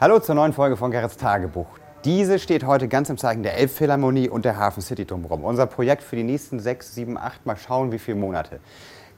Hallo zur neuen Folge von Gerrits Tagebuch. Diese steht heute ganz im Zeichen der Elbphilharmonie und der Hafen City drumherum. Unser Projekt für die nächsten sechs, sieben, acht, mal schauen, wie viele Monate.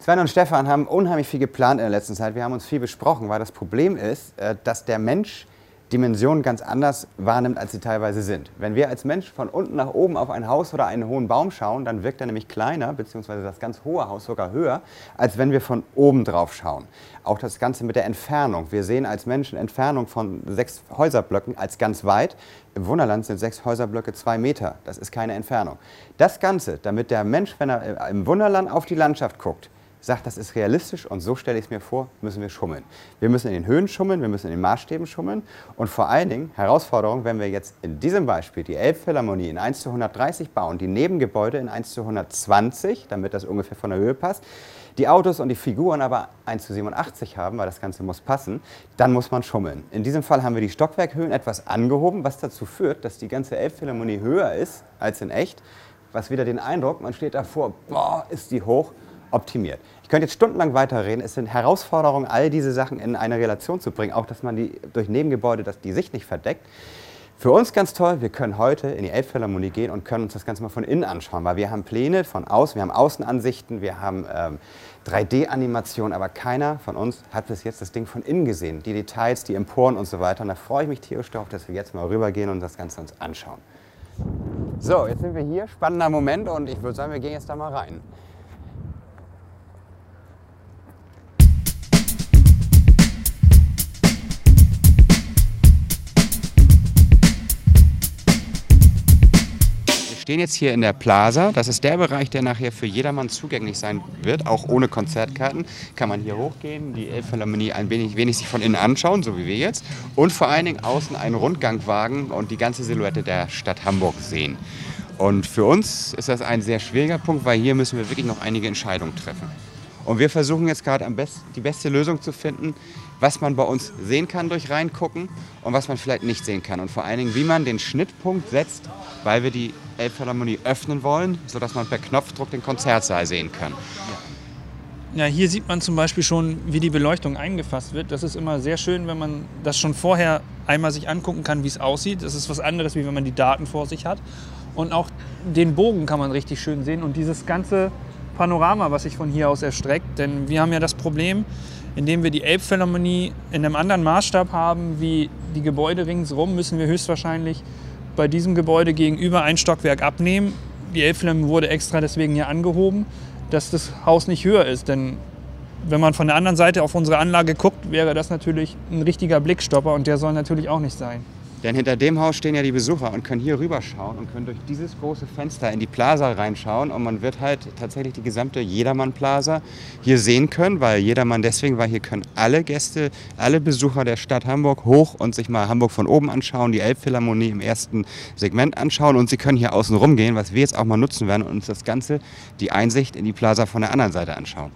Sven und Stefan haben unheimlich viel geplant in der letzten Zeit. Wir haben uns viel besprochen, weil das Problem ist, äh, dass der Mensch Dimensionen ganz anders wahrnimmt, als sie teilweise sind. Wenn wir als Mensch von unten nach oben auf ein Haus oder einen hohen Baum schauen, dann wirkt er nämlich kleiner, beziehungsweise das ganz hohe Haus sogar höher, als wenn wir von oben drauf schauen. Auch das Ganze mit der Entfernung. Wir sehen als Menschen Entfernung von sechs Häuserblöcken als ganz weit. Im Wunderland sind sechs Häuserblöcke zwei Meter. Das ist keine Entfernung. Das Ganze, damit der Mensch, wenn er im Wunderland auf die Landschaft guckt, sagt, das ist realistisch und so stelle ich es mir vor, müssen wir schummeln. Wir müssen in den Höhen schummeln, wir müssen in den Maßstäben schummeln und vor allen Dingen, Herausforderung, wenn wir jetzt in diesem Beispiel die Elbphilharmonie in 1 zu 130 bauen, die Nebengebäude in 1 zu 120, damit das ungefähr von der Höhe passt, die Autos und die Figuren aber 1 zu 87 haben, weil das Ganze muss passen, dann muss man schummeln. In diesem Fall haben wir die Stockwerkhöhen etwas angehoben, was dazu führt, dass die ganze Elbphilharmonie höher ist als in echt, was wieder den Eindruck, man steht davor, boah, ist die hoch, optimiert. Ich könnte jetzt stundenlang weiterreden. Es sind Herausforderungen, all diese Sachen in eine Relation zu bringen, auch dass man die durch Nebengebäude das, die Sicht nicht verdeckt. Für uns ganz toll, wir können heute in die Elbphilharmonie gehen und können uns das Ganze mal von innen anschauen, weil wir haben Pläne von außen, wir haben Außenansichten, wir haben ähm, 3D-Animationen, aber keiner von uns hat bis jetzt das Ding von innen gesehen. Die Details, die Emporen und so weiter. Und da freue ich mich tierisch darauf, dass wir jetzt mal rübergehen und das Ganze uns anschauen. So, jetzt sind wir hier, spannender Moment und ich würde sagen, wir gehen jetzt da mal rein. Stehen jetzt hier in der Plaza. Das ist der Bereich, der nachher für jedermann zugänglich sein wird, auch ohne Konzertkarten. Kann man hier hochgehen, die Elbphilharmonie ein wenig, wenig sich von innen anschauen, so wie wir jetzt. Und vor allen Dingen außen einen Rundgang wagen und die ganze Silhouette der Stadt Hamburg sehen. Und für uns ist das ein sehr schwieriger Punkt, weil hier müssen wir wirklich noch einige Entscheidungen treffen. Und wir versuchen jetzt gerade best, die beste Lösung zu finden, was man bei uns sehen kann durch Reingucken und was man vielleicht nicht sehen kann. Und vor allen Dingen, wie man den Schnittpunkt setzt, weil wir die Elbphilharmonie öffnen wollen, sodass man per Knopfdruck den Konzertsaal sehen kann. Ja, hier sieht man zum Beispiel schon, wie die Beleuchtung eingefasst wird. Das ist immer sehr schön, wenn man das schon vorher einmal sich angucken kann, wie es aussieht. Das ist was anderes, wie wenn man die Daten vor sich hat. Und auch den Bogen kann man richtig schön sehen und dieses ganze Panorama, was sich von hier aus erstreckt. Denn wir haben ja das Problem, indem wir die Elbphilharmonie in einem anderen Maßstab haben wie die Gebäude ringsherum, müssen wir höchstwahrscheinlich bei diesem Gebäude gegenüber ein Stockwerk abnehmen. Die Elbphilharmonie wurde extra deswegen hier angehoben, dass das Haus nicht höher ist. Denn wenn man von der anderen Seite auf unsere Anlage guckt, wäre das natürlich ein richtiger Blickstopper und der soll natürlich auch nicht sein. Denn hinter dem Haus stehen ja die Besucher und können hier rüberschauen und können durch dieses große Fenster in die Plaza reinschauen. Und man wird halt tatsächlich die gesamte Jedermann-Plaza hier sehen können, weil Jedermann deswegen, weil hier können alle Gäste, alle Besucher der Stadt Hamburg hoch und sich mal Hamburg von oben anschauen, die Elbphilharmonie im ersten Segment anschauen und sie können hier außen rumgehen, was wir jetzt auch mal nutzen werden und uns das Ganze, die Einsicht in die Plaza von der anderen Seite anschauen.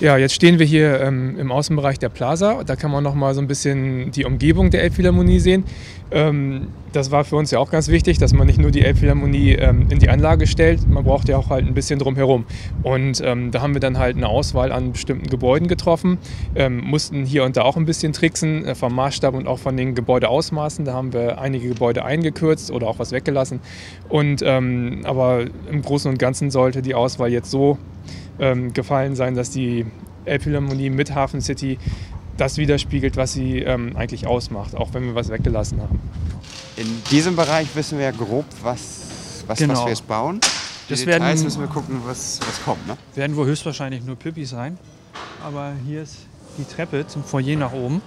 Ja, jetzt stehen wir hier ähm, im Außenbereich der Plaza. Da kann man noch mal so ein bisschen die Umgebung der Elbphilharmonie sehen. Ähm, das war für uns ja auch ganz wichtig, dass man nicht nur die Elbphilharmonie ähm, in die Anlage stellt, man braucht ja auch halt ein bisschen drumherum. Und ähm, da haben wir dann halt eine Auswahl an bestimmten Gebäuden getroffen, ähm, mussten hier und da auch ein bisschen tricksen äh, vom Maßstab und auch von den Gebäudeausmaßen. Da haben wir einige Gebäude eingekürzt oder auch was weggelassen. Und, ähm, aber im Großen und Ganzen sollte die Auswahl jetzt so ähm, gefallen sein, dass die Elbphilharmonie mit Hafen City das widerspiegelt, was sie ähm, eigentlich ausmacht, auch wenn wir was weggelassen haben. In diesem Bereich wissen wir ja grob, was, was, genau. was wir jetzt bauen. Die das Details werden, müssen wir gucken, was, was kommt. Ne? Werden wohl höchstwahrscheinlich nur Püppi sein. Aber hier ist die Treppe zum Foyer nach oben.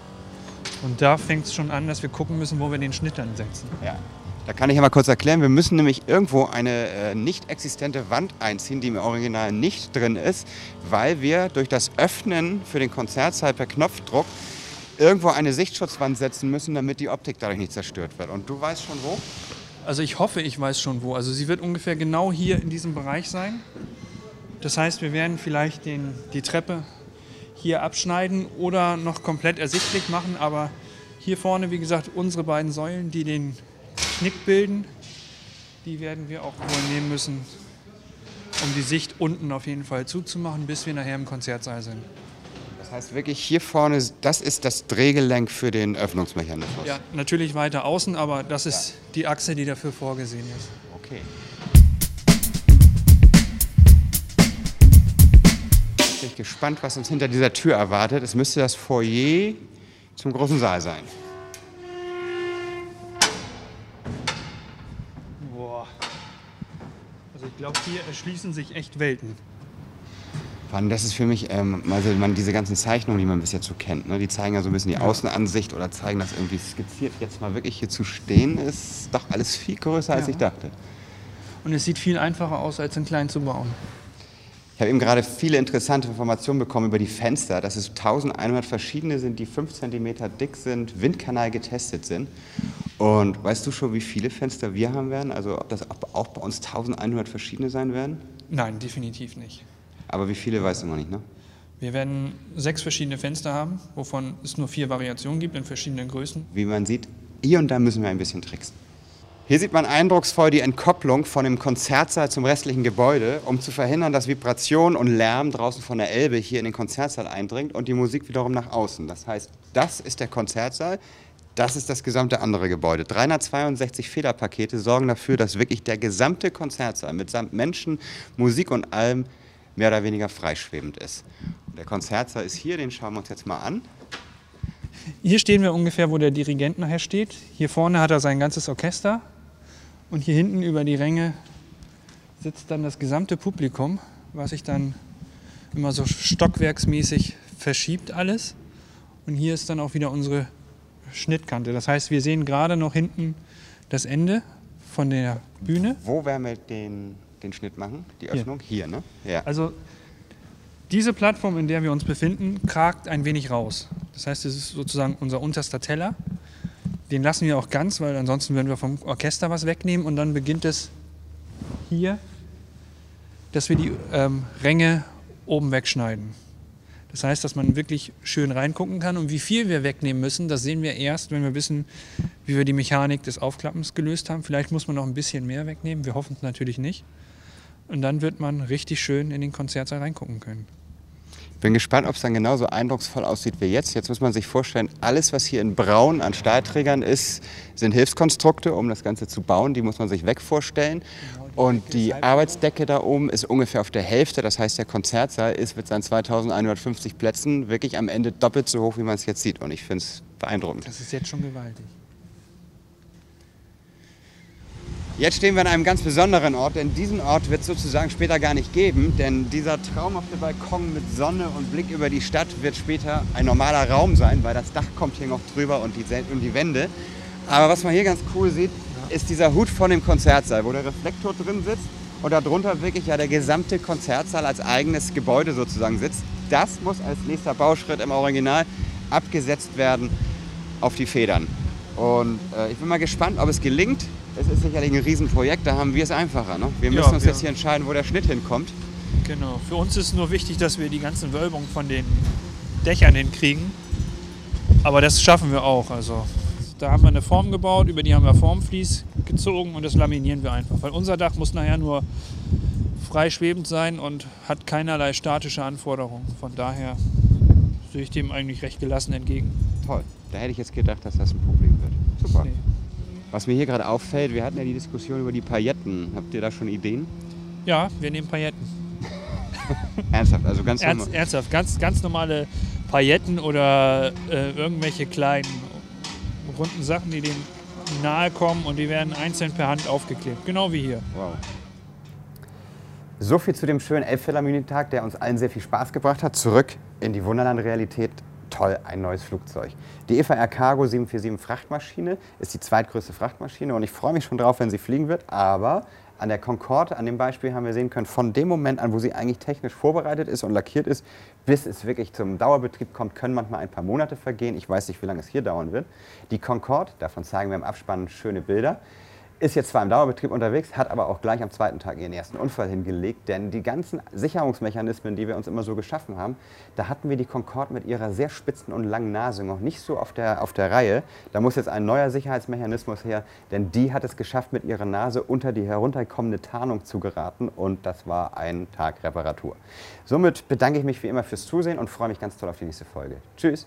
Und da fängt es schon an, dass wir gucken müssen, wo wir den Schnitt dann setzen. Ja. Da kann ich ja mal kurz erklären, wir müssen nämlich irgendwo eine äh, nicht existente Wand einziehen, die im Original nicht drin ist, weil wir durch das Öffnen für den Konzertsaal per Knopfdruck irgendwo eine Sichtschutzwand setzen müssen, damit die Optik dadurch nicht zerstört wird. Und du weißt schon wo? Also ich hoffe, ich weiß schon wo. Also sie wird ungefähr genau hier in diesem Bereich sein. Das heißt, wir werden vielleicht den, die Treppe hier abschneiden oder noch komplett ersichtlich machen. Aber hier vorne, wie gesagt, unsere beiden Säulen, die den Knick bilden, die werden wir auch wohl nehmen müssen, um die Sicht unten auf jeden Fall zuzumachen, bis wir nachher im Konzertsaal sind. Das heißt wirklich hier vorne, das ist das Drehgelenk für den Öffnungsmechanismus. Ja, natürlich weiter außen, aber das ist ja. die Achse, die dafür vorgesehen ist. Okay. Bin ich gespannt, was uns hinter dieser Tür erwartet. Es müsste das Foyer zum großen Saal sein. Boah. Also ich glaube, hier erschließen sich echt Welten. Das ist für mich, ähm, also man, diese ganzen Zeichnungen, die man bis jetzt so kennt, ne, die zeigen ja so ein bisschen die Außenansicht oder zeigen das irgendwie skizziert. Jetzt mal wirklich hier zu stehen, ist doch alles viel größer, als ja. ich dachte. Und es sieht viel einfacher aus, als in klein zu bauen. Ich habe eben gerade viele interessante Informationen bekommen über die Fenster, dass es 1100 verschiedene sind, die 5 cm dick sind, Windkanal getestet sind. Und weißt du schon, wie viele Fenster wir haben werden? Also ob das auch bei uns 1100 verschiedene sein werden? Nein, definitiv nicht. Aber wie viele du noch nicht, ne? Wir werden sechs verschiedene Fenster haben, wovon es nur vier Variationen gibt in verschiedenen Größen. Wie man sieht, hier und da müssen wir ein bisschen tricksen. Hier sieht man eindrucksvoll die Entkopplung von dem Konzertsaal zum restlichen Gebäude, um zu verhindern, dass Vibration und Lärm draußen von der Elbe hier in den Konzertsaal eindringt und die Musik wiederum nach außen. Das heißt, das ist der Konzertsaal, das ist das gesamte andere Gebäude. 362 Fehlerpakete sorgen dafür, dass wirklich der gesamte Konzertsaal mitsamt Menschen, Musik und allem mehr oder weniger freischwebend ist. Der Konzertsaal ist hier, den schauen wir uns jetzt mal an. Hier stehen wir ungefähr, wo der Dirigent nachher steht. Hier vorne hat er sein ganzes Orchester und hier hinten über die Ränge sitzt dann das gesamte Publikum, was sich dann immer so stockwerksmäßig verschiebt alles. Und hier ist dann auch wieder unsere Schnittkante. Das heißt, wir sehen gerade noch hinten das Ende von der Bühne. Wo wir den, den Schnitt machen? Die Öffnung? Hier, Hier ne? Ja. Also diese Plattform, in der wir uns befinden, kragt ein wenig raus. Das heißt, es ist sozusagen unser unterster Teller. Den lassen wir auch ganz, weil ansonsten würden wir vom Orchester was wegnehmen und dann beginnt es hier, dass wir die ähm, Ränge oben wegschneiden. Das heißt, dass man wirklich schön reingucken kann und wie viel wir wegnehmen müssen, das sehen wir erst, wenn wir wissen, wie wir die Mechanik des Aufklappens gelöst haben. Vielleicht muss man noch ein bisschen mehr wegnehmen, wir hoffen es natürlich nicht. Und dann wird man richtig schön in den Konzertsaal reingucken können. Bin gespannt, ob es dann genauso eindrucksvoll aussieht wie jetzt. Jetzt muss man sich vorstellen, alles, was hier in Braun an Stahlträgern ist, sind Hilfskonstrukte, um das Ganze zu bauen. Die muss man sich weg vorstellen. Genau, Und die Arbeitsdecke da oben ist ungefähr auf der Hälfte. Das heißt, der Konzertsaal ist mit seinen 2150 Plätzen wirklich am Ende doppelt so hoch, wie man es jetzt sieht. Und ich finde es beeindruckend. Das ist jetzt schon gewaltig. Jetzt stehen wir an einem ganz besonderen Ort, denn diesen Ort wird es sozusagen später gar nicht geben, denn dieser traumhafte Balkon mit Sonne und Blick über die Stadt wird später ein normaler Raum sein, weil das Dach kommt hier noch drüber und die, und die Wände. Aber was man hier ganz cool sieht, ist dieser Hut von dem Konzertsaal, wo der Reflektor drin sitzt und darunter wirklich ja der gesamte Konzertsaal als eigenes Gebäude sozusagen sitzt. Das muss als nächster Bauschritt im Original abgesetzt werden auf die Federn. Und äh, ich bin mal gespannt, ob es gelingt. Es ist sicherlich ein Riesenprojekt, da haben wir es einfacher. Ne? Wir müssen ja, uns jetzt hier entscheiden, wo der Schnitt hinkommt. Genau. Für uns ist nur wichtig, dass wir die ganzen Wölbungen von den Dächern hinkriegen. Aber das schaffen wir auch. Also da haben wir eine Form gebaut, über die haben wir Formflies gezogen und das laminieren wir einfach. Weil unser Dach muss nachher nur frei schwebend sein und hat keinerlei statische Anforderungen. Von daher sehe ich dem eigentlich recht gelassen entgegen. Toll. Da hätte ich jetzt gedacht, dass das ein Problem wird. Super. Nee. Was mir hier gerade auffällt, wir hatten ja die Diskussion über die Pailletten. Habt ihr da schon Ideen? Ja, wir nehmen Pailletten. ernsthaft, also ganz Ernst, normal. Ernsthaft, ganz, ganz normale Pailletten oder äh, irgendwelche kleinen runden Sachen, die dem nahe kommen und die werden einzeln per Hand aufgeklebt. Genau wie hier. Wow. So viel zu dem schönen Elbphilharmonietag, der uns allen sehr viel Spaß gebracht hat. Zurück in die Wunderland-Realität toll, ein neues Flugzeug. Die EVA Air Cargo 747 Frachtmaschine ist die zweitgrößte Frachtmaschine und ich freue mich schon drauf, wenn sie fliegen wird. Aber an der Concorde, an dem Beispiel haben wir sehen können, von dem Moment an, wo sie eigentlich technisch vorbereitet ist und lackiert ist, bis es wirklich zum Dauerbetrieb kommt, können manchmal ein paar Monate vergehen. Ich weiß nicht, wie lange es hier dauern wird. Die Concorde, davon zeigen wir im Abspann schöne Bilder, ist jetzt zwar im Dauerbetrieb unterwegs, hat aber auch gleich am zweiten Tag ihren ersten Unfall hingelegt, denn die ganzen Sicherungsmechanismen, die wir uns immer so geschaffen haben, da hatten wir die Concorde mit ihrer sehr spitzen und langen Nase noch nicht so auf der, auf der Reihe. Da muss jetzt ein neuer Sicherheitsmechanismus her, denn die hat es geschafft, mit ihrer Nase unter die herunterkommende Tarnung zu geraten und das war ein Tag Reparatur. Somit bedanke ich mich wie immer fürs Zusehen und freue mich ganz toll auf die nächste Folge. Tschüss!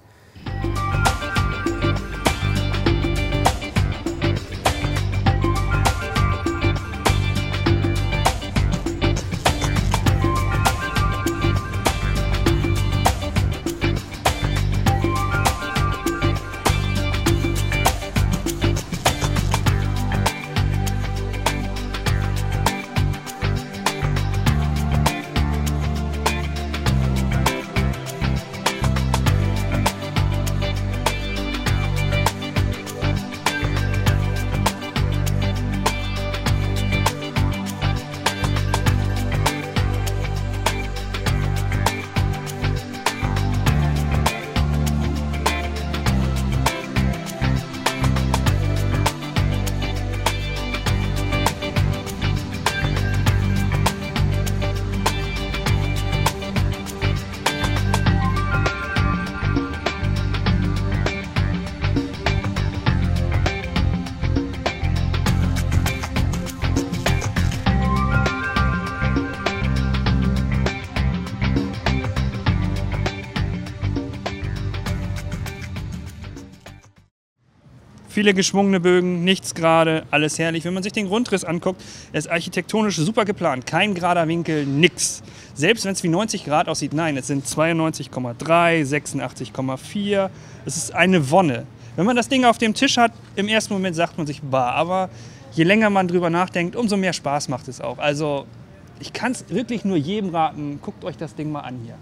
Viele geschwungene Bögen, nichts gerade, alles herrlich. Wenn man sich den Grundriss anguckt, er ist architektonisch super geplant. Kein gerader Winkel, nix. Selbst wenn es wie 90 Grad aussieht, nein, es sind 92,3, 86,4. Es ist eine Wonne. Wenn man das Ding auf dem Tisch hat, im ersten Moment sagt man sich, bah, aber je länger man drüber nachdenkt, umso mehr Spaß macht es auch. Also ich kann es wirklich nur jedem raten, guckt euch das Ding mal an hier.